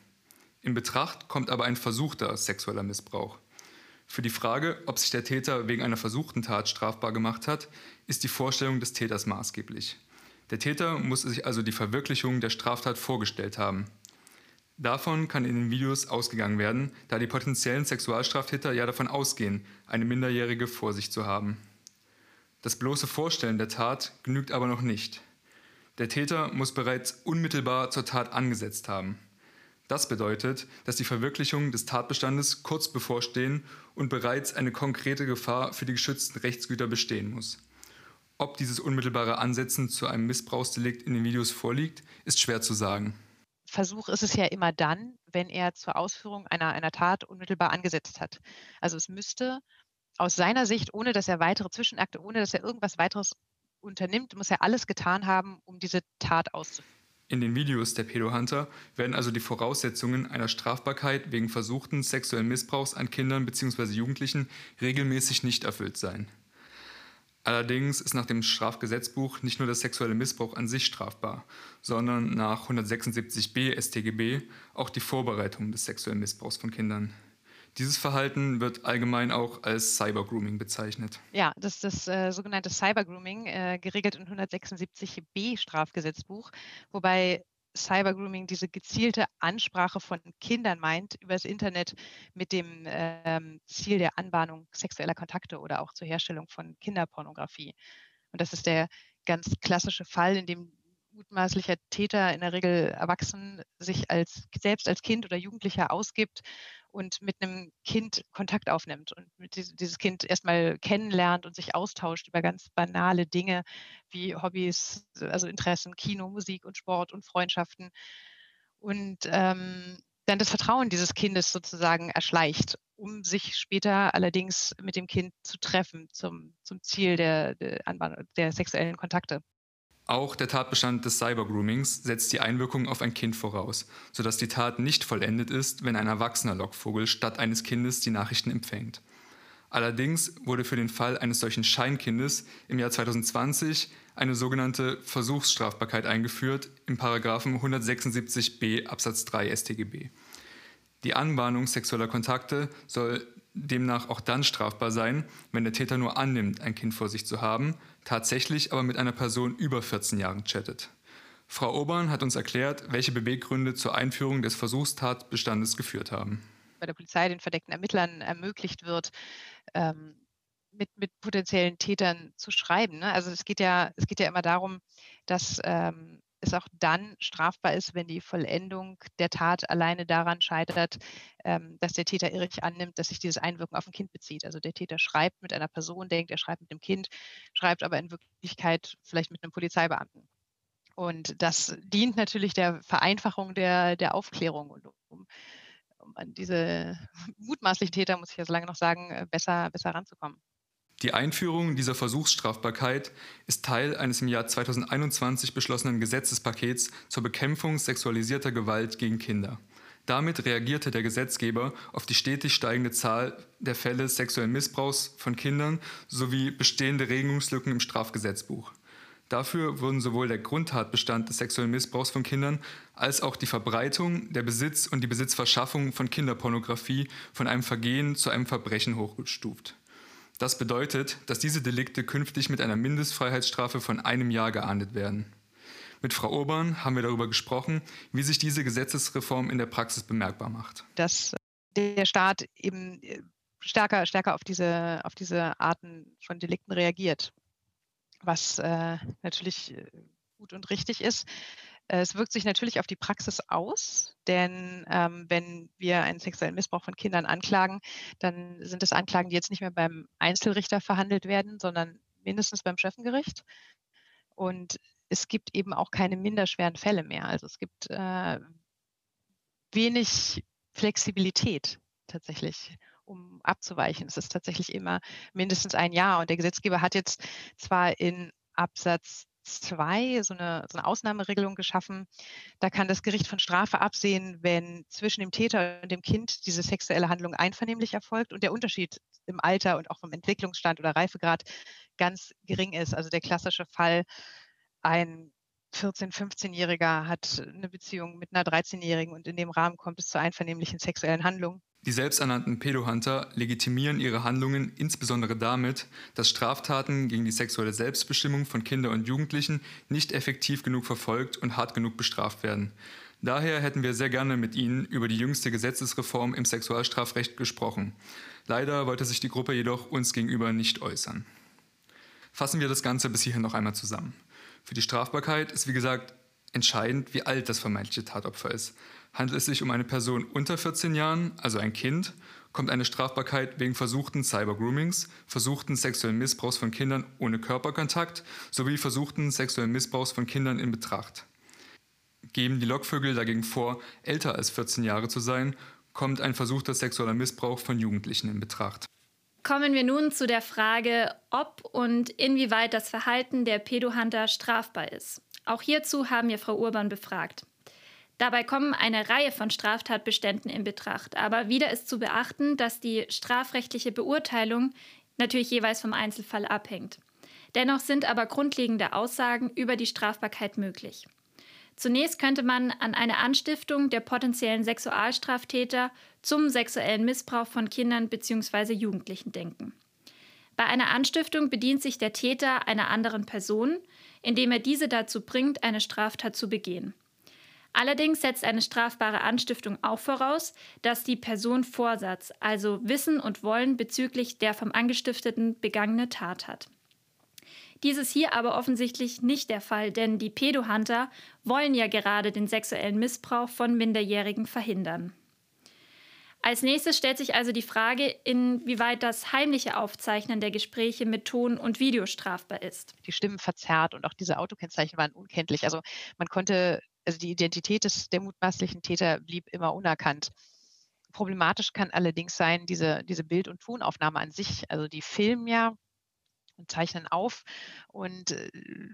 In Betracht kommt aber ein versuchter sexueller Missbrauch. Für die Frage, ob sich der Täter wegen einer versuchten Tat strafbar gemacht hat, ist die Vorstellung des Täters maßgeblich. Der Täter muss sich also die Verwirklichung der Straftat vorgestellt haben. Davon kann in den Videos ausgegangen werden, da die potenziellen Sexualstraftäter ja davon ausgehen, eine Minderjährige vor sich zu haben. Das bloße Vorstellen der Tat genügt aber noch nicht. Der Täter muss bereits unmittelbar zur Tat angesetzt haben. Das bedeutet, dass die Verwirklichung des Tatbestandes kurz bevorstehen und bereits eine konkrete Gefahr für die geschützten Rechtsgüter bestehen muss. Ob dieses unmittelbare Ansetzen zu einem Missbrauchsdelikt in den Videos vorliegt, ist schwer zu sagen. Versuch ist es ja immer dann, wenn er zur Ausführung einer, einer Tat unmittelbar angesetzt hat. Also es müsste aus seiner Sicht, ohne dass er weitere Zwischenakte, ohne dass er irgendwas weiteres unternimmt, muss er alles getan haben, um diese Tat auszuführen. In den Videos der Pedohunter werden also die Voraussetzungen einer Strafbarkeit wegen versuchten sexuellen Missbrauchs an Kindern bzw. Jugendlichen regelmäßig nicht erfüllt sein. Allerdings ist nach dem Strafgesetzbuch nicht nur der sexuelle Missbrauch an sich strafbar, sondern nach 176b StGB auch die Vorbereitung des sexuellen Missbrauchs von Kindern. Dieses Verhalten wird allgemein auch als Cybergrooming bezeichnet. Ja, das ist das äh, sogenannte Cybergrooming, äh, geregelt in 176b Strafgesetzbuch, wobei Cybergrooming diese gezielte Ansprache von Kindern meint über das Internet mit dem ähm, Ziel der Anbahnung sexueller Kontakte oder auch zur Herstellung von Kinderpornografie. Und das ist der ganz klassische Fall, in dem mutmaßlicher Täter in der Regel erwachsen sich als selbst als Kind oder Jugendlicher ausgibt und mit einem Kind Kontakt aufnimmt und dieses Kind erstmal kennenlernt und sich austauscht über ganz banale Dinge wie Hobbys, also Interessen, Kino, Musik und Sport und Freundschaften. Und ähm, dann das Vertrauen dieses Kindes sozusagen erschleicht, um sich später allerdings mit dem Kind zu treffen zum, zum Ziel der, der, der sexuellen Kontakte. Auch der Tatbestand des Cybergroomings setzt die Einwirkung auf ein Kind voraus, sodass die Tat nicht vollendet ist, wenn ein erwachsener Lockvogel statt eines Kindes die Nachrichten empfängt. Allerdings wurde für den Fall eines solchen Scheinkindes im Jahr 2020 eine sogenannte Versuchsstrafbarkeit eingeführt im Paragraphen 176b Absatz 3 StGB. Die Anbahnung sexueller Kontakte soll demnach auch dann strafbar sein, wenn der Täter nur annimmt, ein Kind vor sich zu haben, tatsächlich aber mit einer Person über 14 Jahren chattet. Frau Obern hat uns erklärt, welche Beweggründe zur Einführung des Versuchstatbestandes geführt haben. Bei der Polizei den verdeckten Ermittlern ermöglicht wird, ähm, mit, mit, potenziellen Tätern zu schreiben. Ne? Also es geht ja, es geht ja immer darum, dass ähm, es auch dann strafbar ist, wenn die Vollendung der Tat alleine daran scheitert, ähm, dass der Täter irrig annimmt, dass sich dieses Einwirken auf ein Kind bezieht. Also der Täter schreibt mit einer Person, denkt, er schreibt mit einem Kind, schreibt aber in Wirklichkeit vielleicht mit einem Polizeibeamten. Und das dient natürlich der Vereinfachung der, der Aufklärung und um, um an diese mutmaßlichen Täter, muss ich ja so lange noch sagen, äh, besser, besser ranzukommen. Die Einführung dieser Versuchsstrafbarkeit ist Teil eines im Jahr 2021 beschlossenen Gesetzespakets zur Bekämpfung sexualisierter Gewalt gegen Kinder. Damit reagierte der Gesetzgeber auf die stetig steigende Zahl der Fälle sexuellen Missbrauchs von Kindern sowie bestehende Regelungslücken im Strafgesetzbuch. Dafür wurden sowohl der Grundtatbestand des sexuellen Missbrauchs von Kindern als auch die Verbreitung, der Besitz und die Besitzverschaffung von Kinderpornografie von einem Vergehen zu einem Verbrechen hochgestuft. Das bedeutet, dass diese Delikte künftig mit einer Mindestfreiheitsstrafe von einem Jahr geahndet werden. Mit Frau Urban haben wir darüber gesprochen, wie sich diese Gesetzesreform in der Praxis bemerkbar macht. Dass der Staat eben äh, stärker, stärker auf, diese, auf diese Arten von Delikten reagiert, was äh, natürlich äh, gut und richtig ist. Äh, es wirkt sich natürlich auf die Praxis aus, denn ähm, wenn wir einen sexuellen Missbrauch von Kindern anklagen, dann sind es Anklagen, die jetzt nicht mehr beim Einzelrichter verhandelt werden, sondern mindestens beim Schöffengericht. Und es gibt eben auch keine minderschweren Fälle mehr. Also es gibt äh, wenig Flexibilität tatsächlich, um abzuweichen. Es ist tatsächlich immer mindestens ein Jahr. Und der Gesetzgeber hat jetzt zwar in Absatz 2 so eine, so eine Ausnahmeregelung geschaffen. Da kann das Gericht von Strafe absehen, wenn zwischen dem Täter und dem Kind diese sexuelle Handlung einvernehmlich erfolgt und der Unterschied im Alter und auch vom Entwicklungsstand oder Reifegrad ganz gering ist. Also der klassische Fall, ein 14-, 15-Jähriger hat eine Beziehung mit einer 13-Jährigen und in dem Rahmen kommt es zu einvernehmlichen sexuellen Handlungen. Die selbsternannten Pedohunter legitimieren ihre Handlungen insbesondere damit, dass Straftaten gegen die sexuelle Selbstbestimmung von Kindern und Jugendlichen nicht effektiv genug verfolgt und hart genug bestraft werden. Daher hätten wir sehr gerne mit Ihnen über die jüngste Gesetzesreform im Sexualstrafrecht gesprochen. Leider wollte sich die Gruppe jedoch uns gegenüber nicht äußern. Fassen wir das Ganze bis hierhin noch einmal zusammen. Für die Strafbarkeit ist wie gesagt entscheidend, wie alt das vermeintliche Tatopfer ist. Handelt es sich um eine Person unter 14 Jahren, also ein Kind, kommt eine Strafbarkeit wegen versuchten Cybergroomings, versuchten sexuellen Missbrauchs von Kindern ohne Körperkontakt sowie versuchten sexuellen Missbrauchs von Kindern in Betracht. Geben die Lockvögel dagegen vor, älter als 14 Jahre zu sein, kommt ein versuchter sexueller Missbrauch von Jugendlichen in Betracht. Kommen wir nun zu der Frage, ob und inwieweit das Verhalten der Pedohunter strafbar ist. Auch hierzu haben wir Frau Urban befragt. Dabei kommen eine Reihe von Straftatbeständen in Betracht. Aber wieder ist zu beachten, dass die strafrechtliche Beurteilung natürlich jeweils vom Einzelfall abhängt. Dennoch sind aber grundlegende Aussagen über die Strafbarkeit möglich. Zunächst könnte man an eine Anstiftung der potenziellen Sexualstraftäter zum sexuellen Missbrauch von Kindern bzw. Jugendlichen denken. Bei einer Anstiftung bedient sich der Täter einer anderen Person, indem er diese dazu bringt, eine Straftat zu begehen. Allerdings setzt eine strafbare Anstiftung auch voraus, dass die Person Vorsatz, also Wissen und Wollen bezüglich der vom Angestifteten begangene Tat hat. Dies ist hier aber offensichtlich nicht der Fall, denn die Pedohunter wollen ja gerade den sexuellen Missbrauch von Minderjährigen verhindern. Als nächstes stellt sich also die Frage, inwieweit das heimliche Aufzeichnen der Gespräche mit Ton und Video strafbar ist. Die Stimmen verzerrt und auch diese Autokennzeichen waren unkenntlich. Also man konnte, also die Identität des, der mutmaßlichen Täter blieb immer unerkannt. Problematisch kann allerdings sein, diese, diese Bild- und Tonaufnahme an sich. Also die filmen ja und zeichnen auf. Und äh,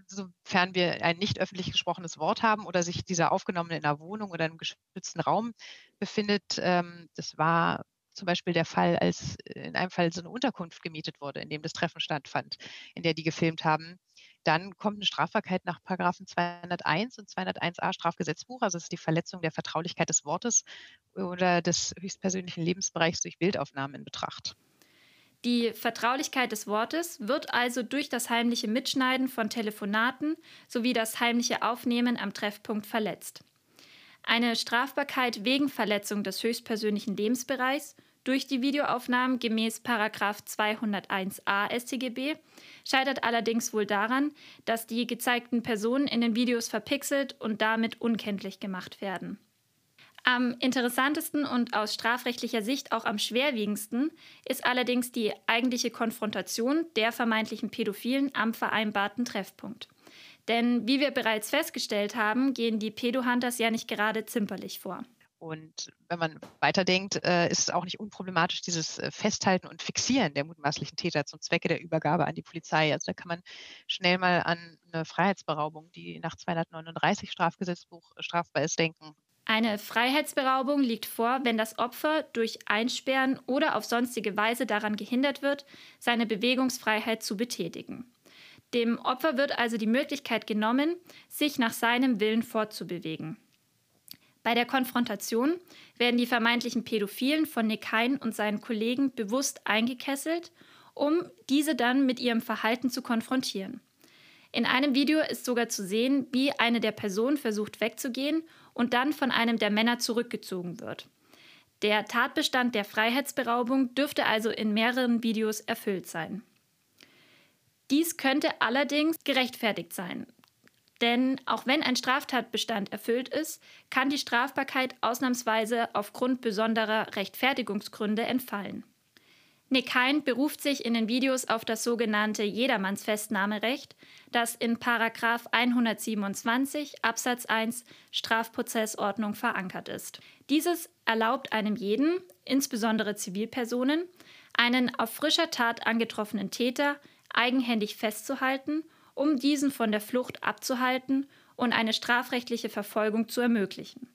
sofern wir ein nicht öffentlich gesprochenes Wort haben oder sich dieser aufgenommene in einer Wohnung oder einem geschützten Raum befindet, ähm, das war zum Beispiel der Fall, als in einem Fall so eine Unterkunft gemietet wurde, in dem das Treffen stattfand, in der die gefilmt haben. Dann kommt eine Strafbarkeit nach Paragraphen 201 und 201a Strafgesetzbuch, also es ist die Verletzung der Vertraulichkeit des Wortes oder des höchstpersönlichen Lebensbereichs durch Bildaufnahmen in Betracht. Die Vertraulichkeit des Wortes wird also durch das heimliche Mitschneiden von Telefonaten sowie das heimliche Aufnehmen am Treffpunkt verletzt. Eine Strafbarkeit wegen Verletzung des höchstpersönlichen Lebensbereichs durch die Videoaufnahmen gemäß 201a StGB scheitert allerdings wohl daran, dass die gezeigten Personen in den Videos verpixelt und damit unkenntlich gemacht werden. Am interessantesten und aus strafrechtlicher Sicht auch am schwerwiegendsten ist allerdings die eigentliche Konfrontation der vermeintlichen Pädophilen am vereinbarten Treffpunkt. Denn wie wir bereits festgestellt haben, gehen die Pedohunters ja nicht gerade zimperlich vor. Und wenn man weiterdenkt, äh, ist es auch nicht unproblematisch, dieses äh, Festhalten und Fixieren der mutmaßlichen Täter zum Zwecke der Übergabe an die Polizei. Also da kann man schnell mal an eine Freiheitsberaubung, die nach 239 Strafgesetzbuch strafbar ist, denken. Eine Freiheitsberaubung liegt vor, wenn das Opfer durch Einsperren oder auf sonstige Weise daran gehindert wird, seine Bewegungsfreiheit zu betätigen. Dem Opfer wird also die Möglichkeit genommen, sich nach seinem Willen fortzubewegen. Bei der Konfrontation werden die vermeintlichen Pädophilen von Nick Hein und seinen Kollegen bewusst eingekesselt, um diese dann mit ihrem Verhalten zu konfrontieren. In einem Video ist sogar zu sehen, wie eine der Personen versucht wegzugehen und dann von einem der Männer zurückgezogen wird. Der Tatbestand der Freiheitsberaubung dürfte also in mehreren Videos erfüllt sein. Dies könnte allerdings gerechtfertigt sein. Denn auch wenn ein Straftatbestand erfüllt ist, kann die Strafbarkeit ausnahmsweise aufgrund besonderer Rechtfertigungsgründe entfallen. Nick Hein beruft sich in den Videos auf das sogenannte Jedermannsfestnahmerecht, das in Paragraf 127 Absatz 1 Strafprozessordnung verankert ist. Dieses erlaubt einem jeden, insbesondere Zivilpersonen, einen auf frischer Tat angetroffenen Täter eigenhändig festzuhalten, um diesen von der Flucht abzuhalten und eine strafrechtliche Verfolgung zu ermöglichen.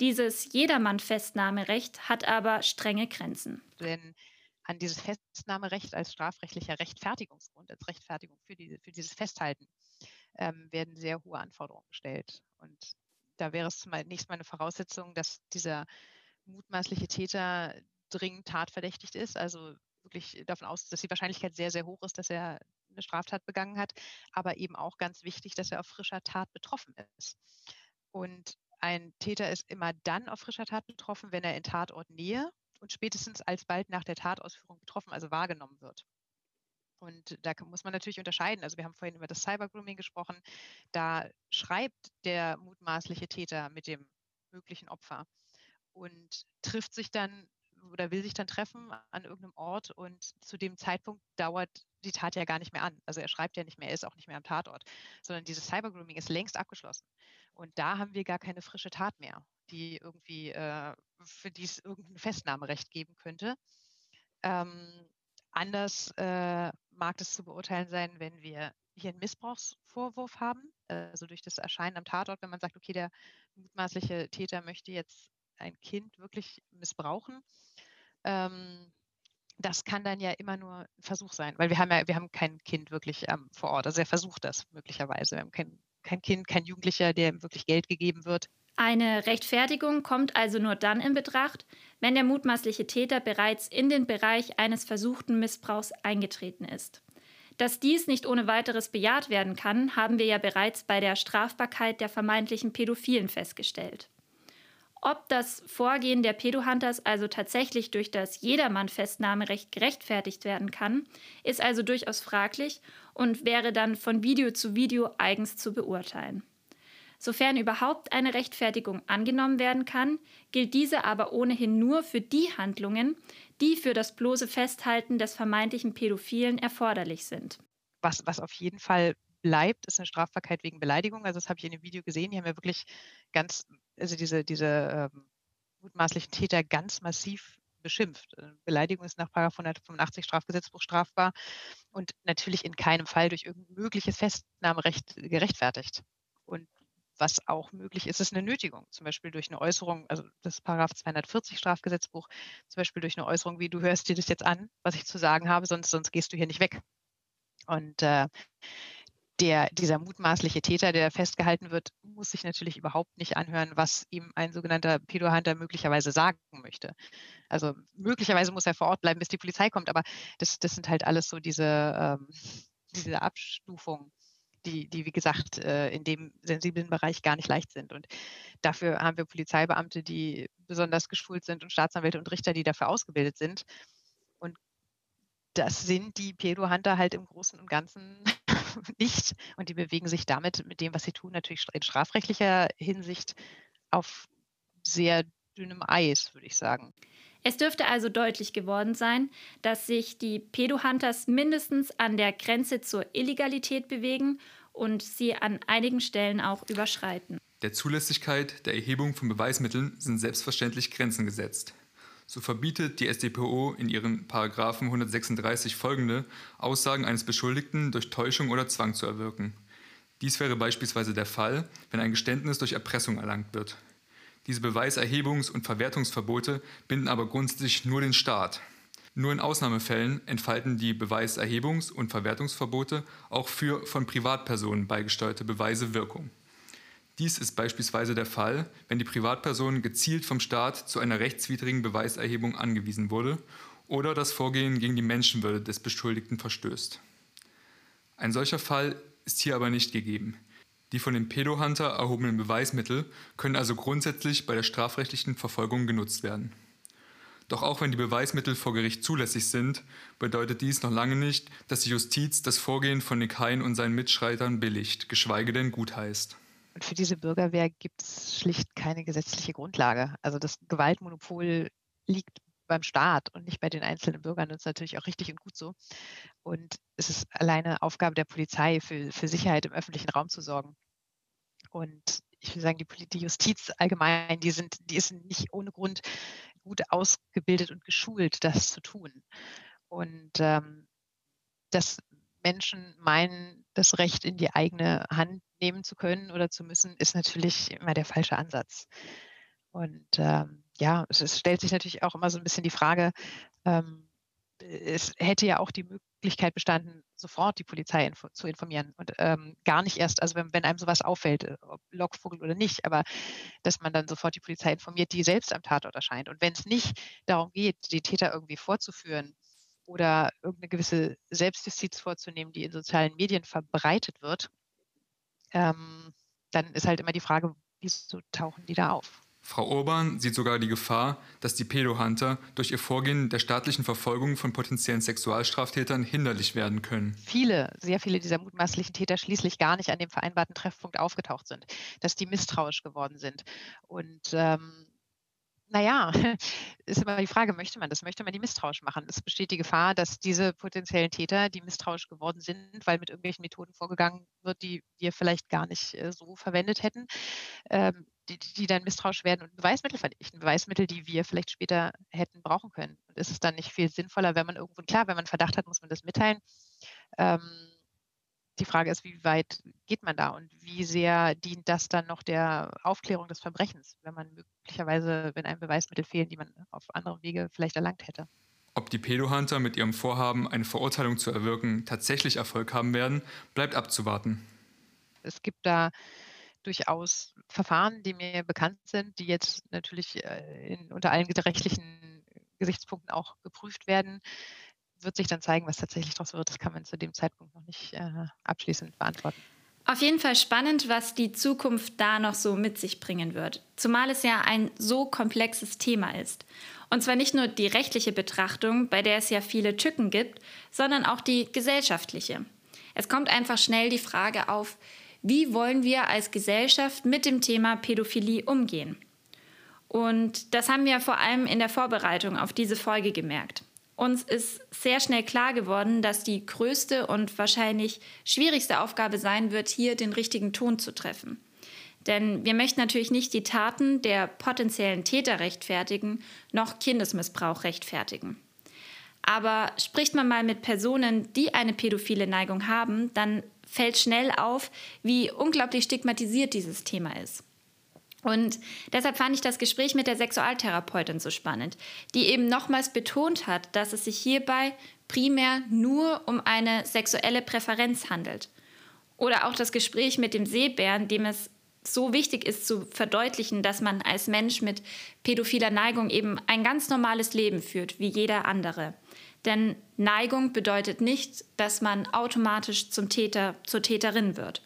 Dieses Jedermann-Festnahmerecht hat aber strenge Grenzen. Denn an dieses Festnahmerecht als strafrechtlicher Rechtfertigungsgrund, als Rechtfertigung für, die, für dieses Festhalten, ähm, werden sehr hohe Anforderungen gestellt. Und da wäre es zunächst mal eine Voraussetzung, dass dieser mutmaßliche Täter dringend tatverdächtigt ist, also wirklich davon aus, dass die Wahrscheinlichkeit sehr, sehr hoch ist, dass er eine Straftat begangen hat, aber eben auch ganz wichtig, dass er auf frischer Tat betroffen ist. Und ein Täter ist immer dann auf frischer Tat betroffen, wenn er in Tatortnähe und spätestens alsbald nach der Tatausführung betroffen, also wahrgenommen wird. Und da muss man natürlich unterscheiden. Also wir haben vorhin über das Cybergrooming gesprochen. Da schreibt der mutmaßliche Täter mit dem möglichen Opfer und trifft sich dann oder will sich dann treffen an irgendeinem Ort und zu dem Zeitpunkt dauert die Tat ja gar nicht mehr an. Also er schreibt ja nicht mehr, er ist auch nicht mehr am Tatort, sondern dieses Cybergrooming ist längst abgeschlossen. Und da haben wir gar keine frische Tat mehr, die irgendwie, äh, für die es irgendein Festnahmerecht geben könnte. Ähm, anders äh, mag es zu beurteilen sein, wenn wir hier einen Missbrauchsvorwurf haben, also durch das Erscheinen am Tatort, wenn man sagt, okay, der mutmaßliche Täter möchte jetzt ein Kind wirklich missbrauchen. Ähm, das kann dann ja immer nur ein Versuch sein, weil wir haben ja, wir haben kein Kind wirklich ähm, vor Ort. Also er versucht das möglicherweise. Wir haben kein, kein Kind, kein Jugendlicher, dem wirklich Geld gegeben wird. Eine Rechtfertigung kommt also nur dann in Betracht, wenn der mutmaßliche Täter bereits in den Bereich eines versuchten Missbrauchs eingetreten ist. Dass dies nicht ohne weiteres bejaht werden kann, haben wir ja bereits bei der Strafbarkeit der vermeintlichen Pädophilen festgestellt. Ob das Vorgehen der Pedohunters also tatsächlich durch das Jedermann-Festnahmerecht gerechtfertigt werden kann, ist also durchaus fraglich und wäre dann von Video zu Video eigens zu beurteilen. Sofern überhaupt eine Rechtfertigung angenommen werden kann, gilt diese aber ohnehin nur für die Handlungen, die für das bloße Festhalten des vermeintlichen Pädophilen erforderlich sind. Was, was auf jeden Fall bleibt, ist eine Strafbarkeit wegen Beleidigung. Also das habe ich in dem Video gesehen. Die haben ja wirklich ganz, also diese, diese ähm, mutmaßlichen Täter ganz massiv beschimpft. Äh, Beleidigung ist nach 185 Strafgesetzbuch strafbar und natürlich in keinem Fall durch irgendein mögliches Festnahmerecht gerechtfertigt. Und was auch möglich ist, ist eine Nötigung, zum Beispiel durch eine Äußerung, also das Paragraph 240 Strafgesetzbuch, zum Beispiel durch eine Äußerung wie, du hörst dir das jetzt an, was ich zu sagen habe, sonst, sonst gehst du hier nicht weg. Und äh, der, dieser mutmaßliche Täter, der festgehalten wird, muss sich natürlich überhaupt nicht anhören, was ihm ein sogenannter Pedohunter möglicherweise sagen möchte. Also möglicherweise muss er vor Ort bleiben, bis die Polizei kommt, aber das, das sind halt alles so diese, ähm, diese Abstufungen, die, die, wie gesagt, äh, in dem sensiblen Bereich gar nicht leicht sind. Und dafür haben wir Polizeibeamte, die besonders geschult sind und Staatsanwälte und Richter, die dafür ausgebildet sind. Und das sind die Pedohunter halt im Großen und Ganzen [LAUGHS] nicht. Und die bewegen sich damit mit dem, was sie tun, natürlich in strafrechtlicher Hinsicht auf sehr dünnem Eis, würde ich sagen. Es dürfte also deutlich geworden sein, dass sich die Pedohunters mindestens an der Grenze zur Illegalität bewegen und sie an einigen Stellen auch überschreiten. Der Zulässigkeit der Erhebung von Beweismitteln sind selbstverständlich Grenzen gesetzt. So verbietet die StPO in ihren Paragraphen 136 folgende Aussagen eines Beschuldigten durch Täuschung oder Zwang zu erwirken. Dies wäre beispielsweise der Fall, wenn ein Geständnis durch Erpressung erlangt wird. Diese Beweiserhebungs- und Verwertungsverbote binden aber grundsätzlich nur den Staat. Nur in Ausnahmefällen entfalten die Beweiserhebungs- und Verwertungsverbote auch für von Privatpersonen beigesteuerte Beweise Wirkung. Dies ist beispielsweise der Fall, wenn die Privatperson gezielt vom Staat zu einer rechtswidrigen Beweiserhebung angewiesen wurde oder das Vorgehen gegen die Menschenwürde des Beschuldigten verstößt. Ein solcher Fall ist hier aber nicht gegeben. Die von dem Pedohunter erhobenen Beweismittel können also grundsätzlich bei der strafrechtlichen Verfolgung genutzt werden. Doch auch wenn die Beweismittel vor Gericht zulässig sind, bedeutet dies noch lange nicht, dass die Justiz das Vorgehen von Nick Hein und seinen Mitschreitern billigt, geschweige denn gutheißt. Und für diese Bürgerwehr gibt es schlicht keine gesetzliche Grundlage. Also das Gewaltmonopol liegt beim Staat und nicht bei den einzelnen Bürgern. Das ist natürlich auch richtig und gut so. Und es ist alleine Aufgabe der Polizei, für, für Sicherheit im öffentlichen Raum zu sorgen. Und ich will sagen, die, die Justiz allgemein, die, sind, die ist nicht ohne Grund gut ausgebildet und geschult, das zu tun. Und ähm, dass Menschen meinen, das Recht in die eigene Hand nehmen zu können oder zu müssen, ist natürlich immer der falsche Ansatz. Und ähm, ja, es, stellt sich natürlich auch immer so ein bisschen die Frage, ähm, es hätte ja auch die Möglichkeit bestanden, sofort die Polizei info zu informieren und ähm, gar nicht erst, also wenn, wenn, einem sowas auffällt, äh, ob Lockvogel oder nicht, aber dass man dann sofort die Polizei informiert, die selbst am Tatort erscheint. Und wenn es nicht darum geht, die Täter irgendwie vorzuführen oder irgendeine gewisse Selbstjustiz vorzunehmen, die in sozialen Medien verbreitet wird, ähm, dann ist halt immer die Frage, wieso tauchen die da auf? Frau Urban sieht sogar die Gefahr, dass die Pedohunter durch ihr Vorgehen der staatlichen Verfolgung von potenziellen Sexualstraftätern hinderlich werden können. Viele, sehr viele dieser mutmaßlichen Täter schließlich gar nicht an dem vereinbarten Treffpunkt aufgetaucht sind, dass die misstrauisch geworden sind. Und ähm, naja, [LAUGHS] ist immer die Frage, möchte man das? Möchte man die misstrauisch machen? Es besteht die Gefahr, dass diese potenziellen Täter, die misstrauisch geworden sind, weil mit irgendwelchen Methoden vorgegangen wird, die wir vielleicht gar nicht äh, so verwendet hätten, ähm, die, die, dann misstrauisch werden und Beweismittel vernichten. Beweismittel, die wir vielleicht später hätten brauchen können. Und ist es dann nicht viel sinnvoller, wenn man irgendwo, klar, wenn man Verdacht hat, muss man das mitteilen. Ähm, die Frage ist, wie weit geht man da und wie sehr dient das dann noch der Aufklärung des Verbrechens, wenn man möglicherweise, wenn einem Beweismittel fehlen, die man auf anderem Wege vielleicht erlangt hätte. Ob die Pedohunter mit ihrem Vorhaben, eine Verurteilung zu erwirken, tatsächlich Erfolg haben werden, bleibt abzuwarten. Es gibt da durchaus Verfahren, die mir bekannt sind, die jetzt natürlich äh, in, unter allen rechtlichen Gesichtspunkten auch geprüft werden wird sich dann zeigen, was tatsächlich daraus wird. Das kann man zu dem Zeitpunkt noch nicht äh, abschließend beantworten. Auf jeden Fall spannend, was die Zukunft da noch so mit sich bringen wird. Zumal es ja ein so komplexes Thema ist. Und zwar nicht nur die rechtliche Betrachtung, bei der es ja viele Tücken gibt, sondern auch die gesellschaftliche. Es kommt einfach schnell die Frage auf, wie wollen wir als Gesellschaft mit dem Thema Pädophilie umgehen? Und das haben wir vor allem in der Vorbereitung auf diese Folge gemerkt. Uns ist sehr schnell klar geworden, dass die größte und wahrscheinlich schwierigste Aufgabe sein wird, hier den richtigen Ton zu treffen. Denn wir möchten natürlich nicht die Taten der potenziellen Täter rechtfertigen, noch Kindesmissbrauch rechtfertigen. Aber spricht man mal mit Personen, die eine pädophile Neigung haben, dann fällt schnell auf, wie unglaublich stigmatisiert dieses Thema ist. Und deshalb fand ich das Gespräch mit der Sexualtherapeutin so spannend, die eben nochmals betont hat, dass es sich hierbei primär nur um eine sexuelle Präferenz handelt. Oder auch das Gespräch mit dem Seebären, dem es so wichtig ist zu verdeutlichen, dass man als Mensch mit pädophiler Neigung eben ein ganz normales Leben führt, wie jeder andere. Denn Neigung bedeutet nicht, dass man automatisch zum Täter, zur Täterin wird.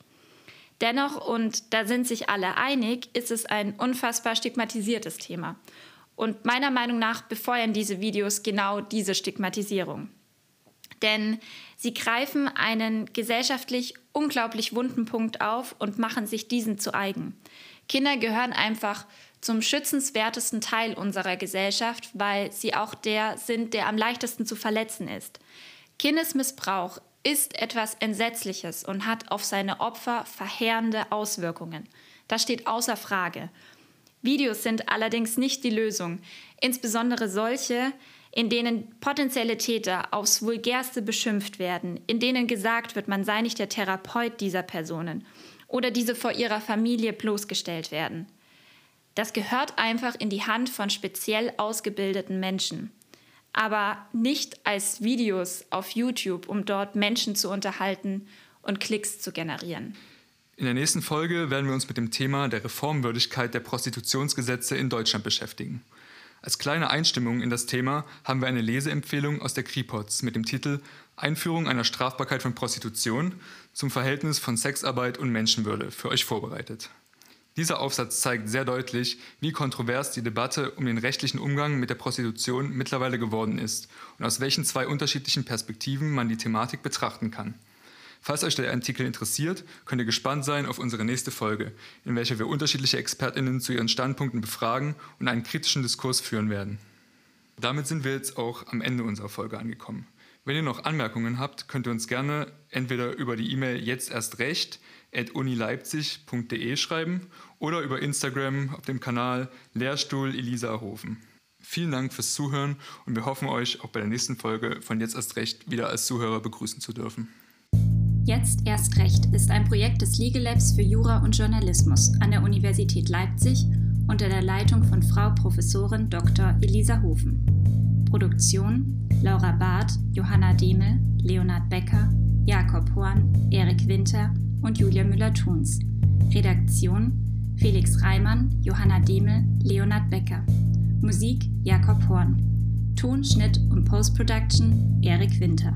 Dennoch, und da sind sich alle einig, ist es ein unfassbar stigmatisiertes Thema. Und meiner Meinung nach befeuern diese Videos genau diese Stigmatisierung. Denn sie greifen einen gesellschaftlich unglaublich wunden Punkt auf und machen sich diesen zu eigen. Kinder gehören einfach zum schützenswertesten Teil unserer Gesellschaft, weil sie auch der sind, der am leichtesten zu verletzen ist. Kindesmissbrauch ist etwas Entsetzliches und hat auf seine Opfer verheerende Auswirkungen. Das steht außer Frage. Videos sind allerdings nicht die Lösung, insbesondere solche, in denen potenzielle Täter aufs vulgärste beschimpft werden, in denen gesagt wird, man sei nicht der Therapeut dieser Personen oder diese vor ihrer Familie bloßgestellt werden. Das gehört einfach in die Hand von speziell ausgebildeten Menschen. Aber nicht als Videos auf YouTube, um dort Menschen zu unterhalten und Klicks zu generieren. In der nächsten Folge werden wir uns mit dem Thema der Reformwürdigkeit der Prostitutionsgesetze in Deutschland beschäftigen. Als kleine Einstimmung in das Thema haben wir eine Leseempfehlung aus der Kripots mit dem Titel Einführung einer Strafbarkeit von Prostitution zum Verhältnis von Sexarbeit und Menschenwürde für euch vorbereitet. Dieser Aufsatz zeigt sehr deutlich, wie kontrovers die Debatte um den rechtlichen Umgang mit der Prostitution mittlerweile geworden ist und aus welchen zwei unterschiedlichen Perspektiven man die Thematik betrachten kann. Falls euch der Artikel interessiert, könnt ihr gespannt sein auf unsere nächste Folge, in welcher wir unterschiedliche Expertinnen zu ihren Standpunkten befragen und einen kritischen Diskurs führen werden. Damit sind wir jetzt auch am Ende unserer Folge angekommen. Wenn ihr noch Anmerkungen habt, könnt ihr uns gerne entweder über die E-Mail jetzt erst recht unileipzig.de schreiben oder über Instagram auf dem Kanal Lehrstuhl Elisa Hofen. Vielen Dank fürs Zuhören und wir hoffen euch auch bei der nächsten Folge von Jetzt erst recht wieder als Zuhörer begrüßen zu dürfen. Jetzt erst recht ist ein Projekt des Legal Labs für Jura und Journalismus an der Universität Leipzig unter der Leitung von Frau Professorin Dr. Elisa Hofen. Produktion Laura Barth, Johanna Demel, Leonhard Becker, Jakob Horn, Erik Winter und Julia Müller-Thuns. Redaktion Felix Reimann, Johanna Demel, Leonard Becker. Musik Jakob Horn. Ton, Schnitt und Post-Production Erik Winter.